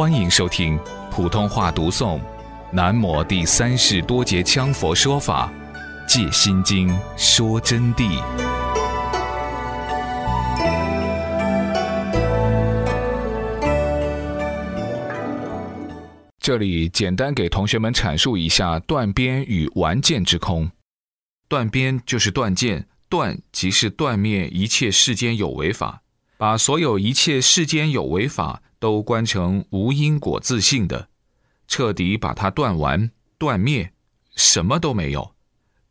欢迎收听普通话读诵《南摩第三世多杰羌佛说法·借心经说真谛》。这里简单给同学们阐述一下断边与完见之空。断边就是断见，断即是断灭一切世间有为法，把所有一切世间有为法。都观成无因果自性的，彻底把它断完、断灭，什么都没有，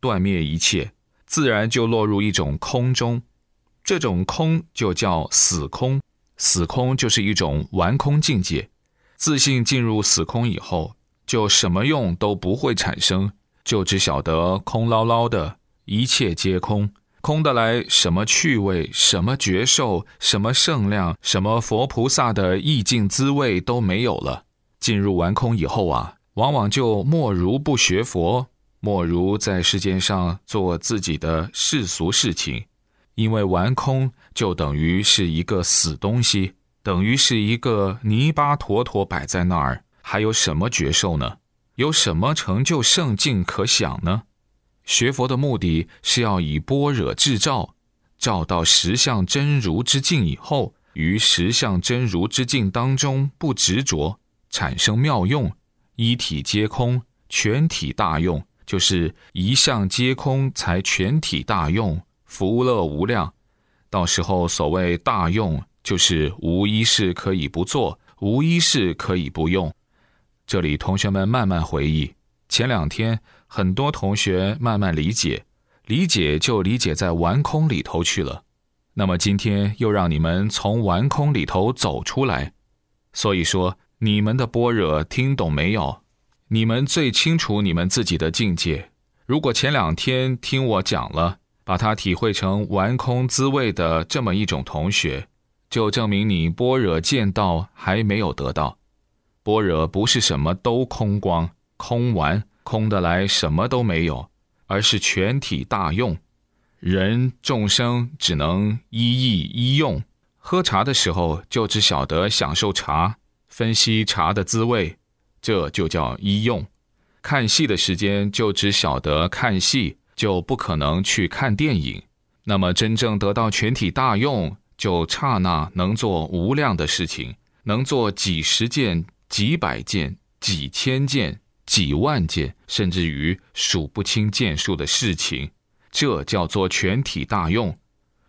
断灭一切，自然就落入一种空中。这种空就叫死空，死空就是一种完空境界。自信进入死空以后，就什么用都不会产生，就只晓得空捞捞的，一切皆空。空得来什么趣味，什么觉受，什么圣量，什么佛菩萨的意境滋味都没有了。进入完空以后啊，往往就莫如不学佛，莫如在世间上做自己的世俗事情。因为完空就等于是一个死东西，等于是一个泥巴坨坨摆在那儿，还有什么觉受呢？有什么成就圣境可想呢？学佛的目的是要以般若智照，照到实相真如之境以后，于实相真如之境当中不执着，产生妙用，一体皆空，全体大用，就是一相皆空才全体大用，福乐无量。到时候所谓大用，就是无一事可以不做，无一事可以不用。这里同学们慢慢回忆。前两天，很多同学慢慢理解，理解就理解在玩空里头去了。那么今天又让你们从玩空里头走出来，所以说你们的般若听懂没有？你们最清楚你们自己的境界。如果前两天听我讲了，把它体会成玩空滋味的这么一种同学，就证明你般若见到还没有得到。般若不是什么都空光。空完空的来什么都没有，而是全体大用。人众生只能一意一用。喝茶的时候就只晓得享受茶，分析茶的滋味，这就叫一用。看戏的时间就只晓得看戏，就不可能去看电影。那么真正得到全体大用，就刹那能做无量的事情，能做几十件、几百件、几千件。几万件，甚至于数不清件数的事情，这叫做全体大用。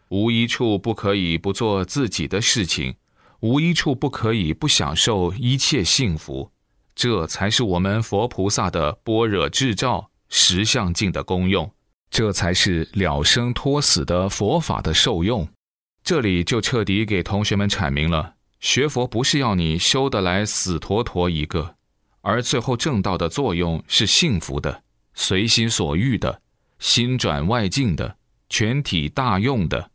无一处不可以不做自己的事情，无一处不可以不享受一切幸福。这才是我们佛菩萨的般若智照实相境的功用，这才是了生脱死的佛法的受用。这里就彻底给同学们阐明了：学佛不是要你修得来死坨坨一个。而最后正道的作用是幸福的、随心所欲的、心转外境的、全体大用的。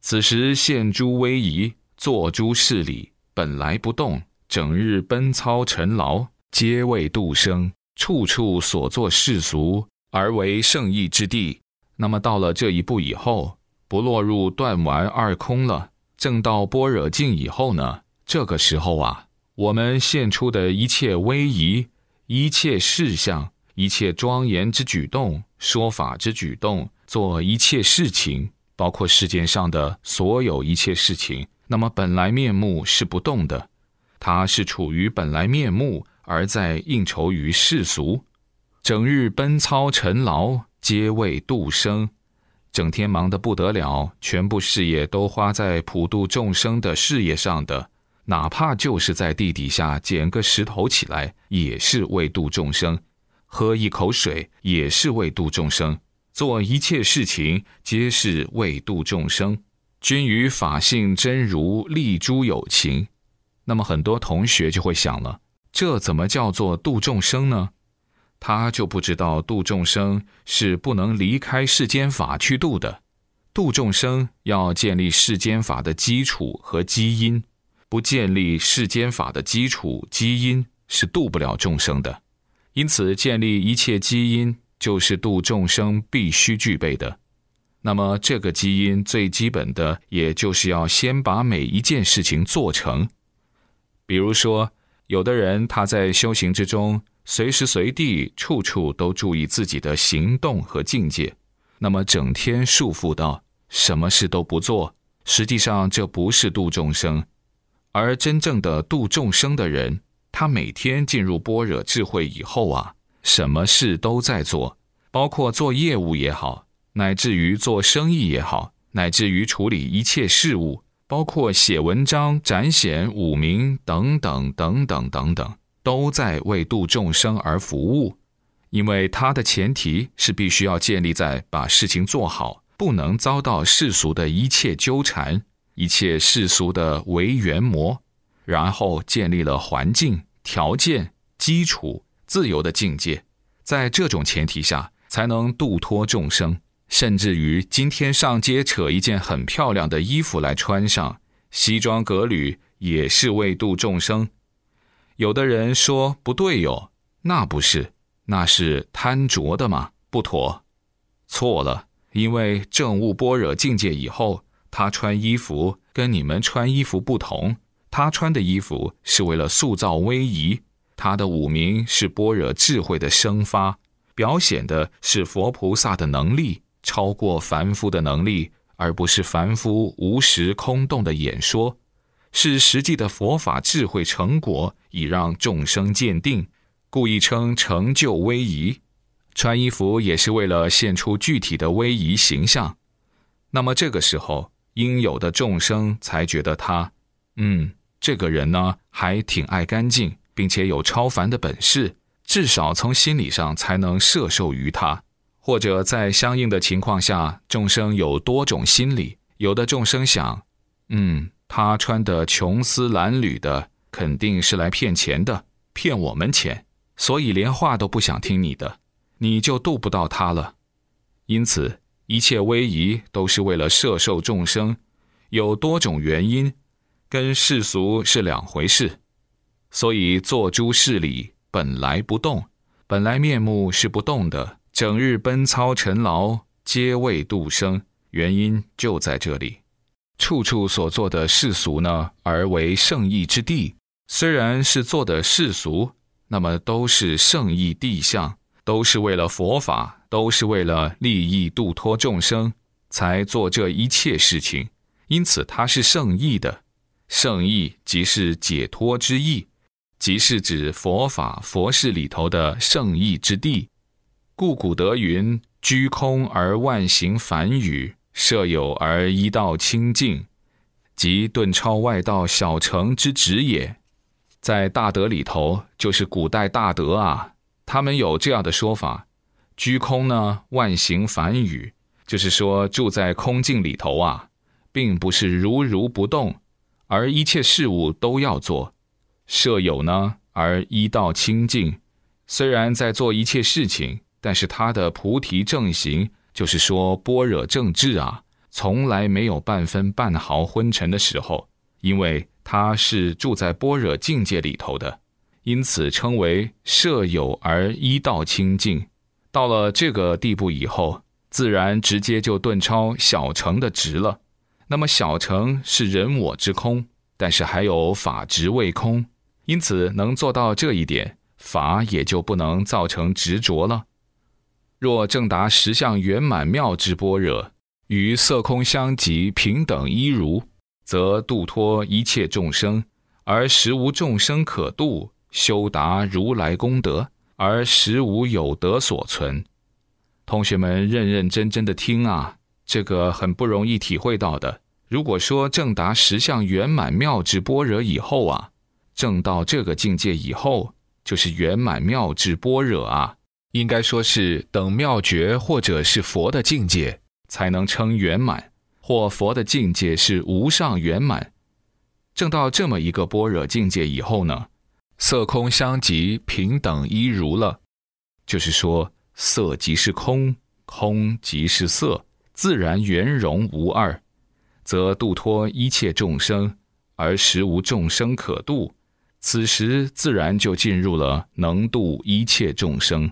此时现诸威仪，做诸事理，本来不动，整日奔操尘劳，皆为度生。处处所作世俗，而为圣意之地。那么到了这一步以后，不落入断完二空了，正到般若境以后呢？这个时候啊。我们现出的一切威仪、一切事项、一切庄严之举动、说法之举动、做一切事情，包括世间上的所有一切事情，那么本来面目是不动的，它是处于本来面目，而在应酬于世俗，整日奔操尘劳，皆为度生，整天忙得不得了，全部事业都花在普度众生的事业上的。哪怕就是在地底下捡个石头起来，也是为度众生；喝一口水，也是为度众生；做一切事情，皆是为度众生。均与法性真如立诸有情。那么很多同学就会想了：这怎么叫做度众生呢？他就不知道度众生是不能离开世间法去度的。度众生要建立世间法的基础和基因。不建立世间法的基础基因是度不了众生的，因此建立一切基因就是度众生必须具备的。那么这个基因最基本的，也就是要先把每一件事情做成。比如说，有的人他在修行之中，随时随地、处处都注意自己的行动和境界，那么整天束缚到什么事都不做，实际上这不是度众生。而真正的度众生的人，他每天进入般若智慧以后啊，什么事都在做，包括做业务也好，乃至于做生意也好，乃至于处理一切事务。包括写文章、展显五名等等等等等等，都在为度众生而服务。因为它的前提是必须要建立在把事情做好，不能遭到世俗的一切纠缠、一切世俗的为缘魔，然后建立了环境、条件、基础、自由的境界，在这种前提下，才能度脱众生。甚至于今天上街扯一件很漂亮的衣服来穿上，西装革履也是为度众生。有的人说不对哟，那不是，那是贪着的吗？不妥，错了。因为正悟般若境界以后，他穿衣服跟你们穿衣服不同，他穿的衣服是为了塑造威仪，他的五名是般若智慧的生发，表显的是佛菩萨的能力。超过凡夫的能力，而不是凡夫无实空洞的演说，是实际的佛法智慧成果，以让众生鉴定，故意称成就威仪。穿衣服也是为了现出具体的威仪形象。那么这个时候，应有的众生才觉得他，嗯，这个人呢，还挺爱干净，并且有超凡的本事，至少从心理上才能摄受于他。或者在相应的情况下，众生有多种心理。有的众生想，嗯，他穿的琼丝褴褛的，肯定是来骗钱的，骗我们钱，所以连话都不想听你的，你就渡不到他了。因此，一切威仪都是为了摄受众生，有多种原因，跟世俗是两回事。所以做诸事理本来不动，本来面目是不动的。整日奔操尘劳，皆为度生，原因就在这里。处处所做的世俗呢，而为圣意之地。虽然是做的世俗，那么都是圣意地相，都是为了佛法，都是为了利益度脱众生，才做这一切事情。因此，它是圣意的。圣意即是解脱之意，即是指佛法佛事里头的圣意之地。故古德云：“居空而万行繁语，设有而一道清净，即顿超外道小乘之旨也。”在大德里头，就是古代大德啊，他们有这样的说法：居空呢，万行繁语，就是说住在空境里头啊，并不是如如不动，而一切事物都要做；舍有呢，而一道清净，虽然在做一切事情。但是他的菩提正行，就是说般若正智啊，从来没有半分半毫昏沉的时候，因为他是住在般若境界里头的，因此称为舍有而一道清净。到了这个地步以后，自然直接就顿超小乘的值了。那么小乘是人我之空，但是还有法执未空，因此能做到这一点，法也就不能造成执着了。若正达十相圆满妙之般若，与色空相即平等一如，则度脱一切众生，而实无众生可度；修达如来功德，而实无有德所存。同学们认认真真的听啊，这个很不容易体会到的。如果说正达十相圆满妙智般若以后啊，正到这个境界以后，就是圆满妙智般若啊。应该说是等妙觉或者是佛的境界才能称圆满，或佛的境界是无上圆满。正到这么一个般若境界以后呢，色空相即平等一如了，就是说色即是空，空即是色，自然圆融无二，则度脱一切众生，而实无众生可度。此时自然就进入了能度一切众生。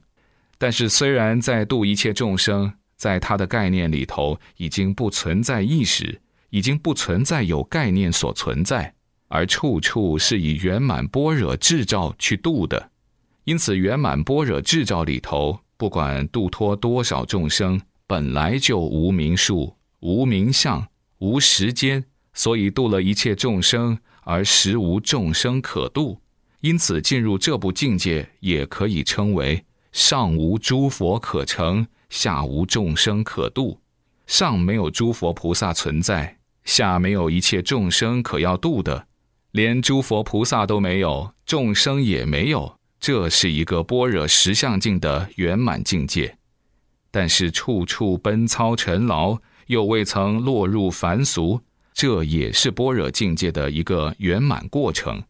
但是，虽然在度一切众生，在他的概念里头已经不存在意识，已经不存在有概念所存在，而处处是以圆满般若智照去度的。因此，圆满般若智照里头，不管度脱多少众生，本来就无名数、无名相、无时间，所以度了一切众生，而实无众生可度。因此，进入这部境界，也可以称为上无诸佛可成，下无众生可度。上没有诸佛菩萨存在，下没有一切众生可要度的，连诸佛菩萨都没有，众生也没有。这是一个般若实相境的圆满境界，但是处处奔操尘劳，又未曾落入凡俗，这也是般若境界的一个圆满过程。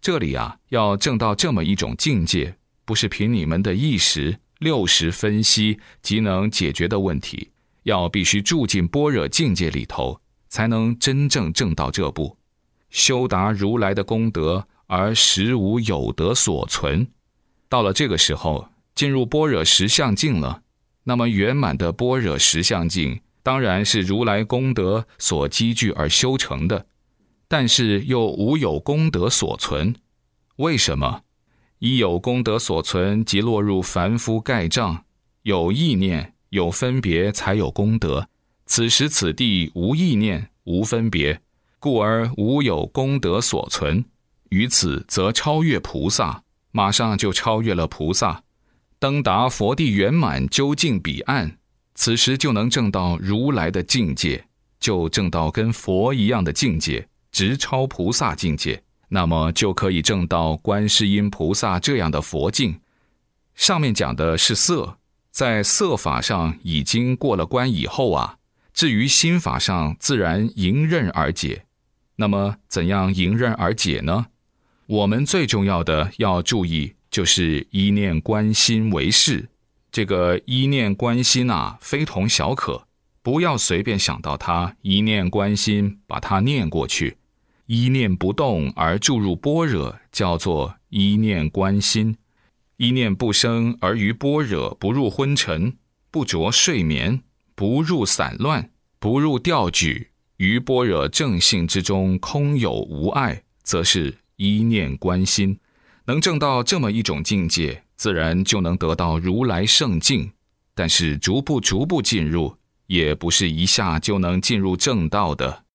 这里啊，要证到这么一种境界，不是凭你们的意识六识分析即能解决的问题，要必须住进般若境界里头，才能真正证到这步，修达如来的功德。而实无有德所存，到了这个时候，进入般若实相境了。那么圆满的般若实相境，当然是如来功德所积聚而修成的，但是又无有功德所存。为什么？一有功德所存，即落入凡夫盖障，有意念、有分别，才有功德。此时此地无意念、无分别，故而无有功德所存。于此则超越菩萨，马上就超越了菩萨，登达佛地圆满究竟彼岸，此时就能证到如来的境界，就证到跟佛一样的境界，直超菩萨境界，那么就可以证到观世音菩萨这样的佛境。上面讲的是色，在色法上已经过了关以后啊，至于心法上，自然迎刃而解。那么怎样迎刃而解呢？我们最重要的要注意，就是一念关心为事。这个一念关心啊，非同小可，不要随便想到它。一念关心，把它念过去，一念不动而注入般若，叫做一念关心。一念不生而于般若，不入昏沉，不着睡眠，不入散乱，不入调举，于般若正性之中空有无碍，则是。一念观心，能证到这么一种境界，自然就能得到如来圣境。但是逐步逐步进入，也不是一下就能进入正道的。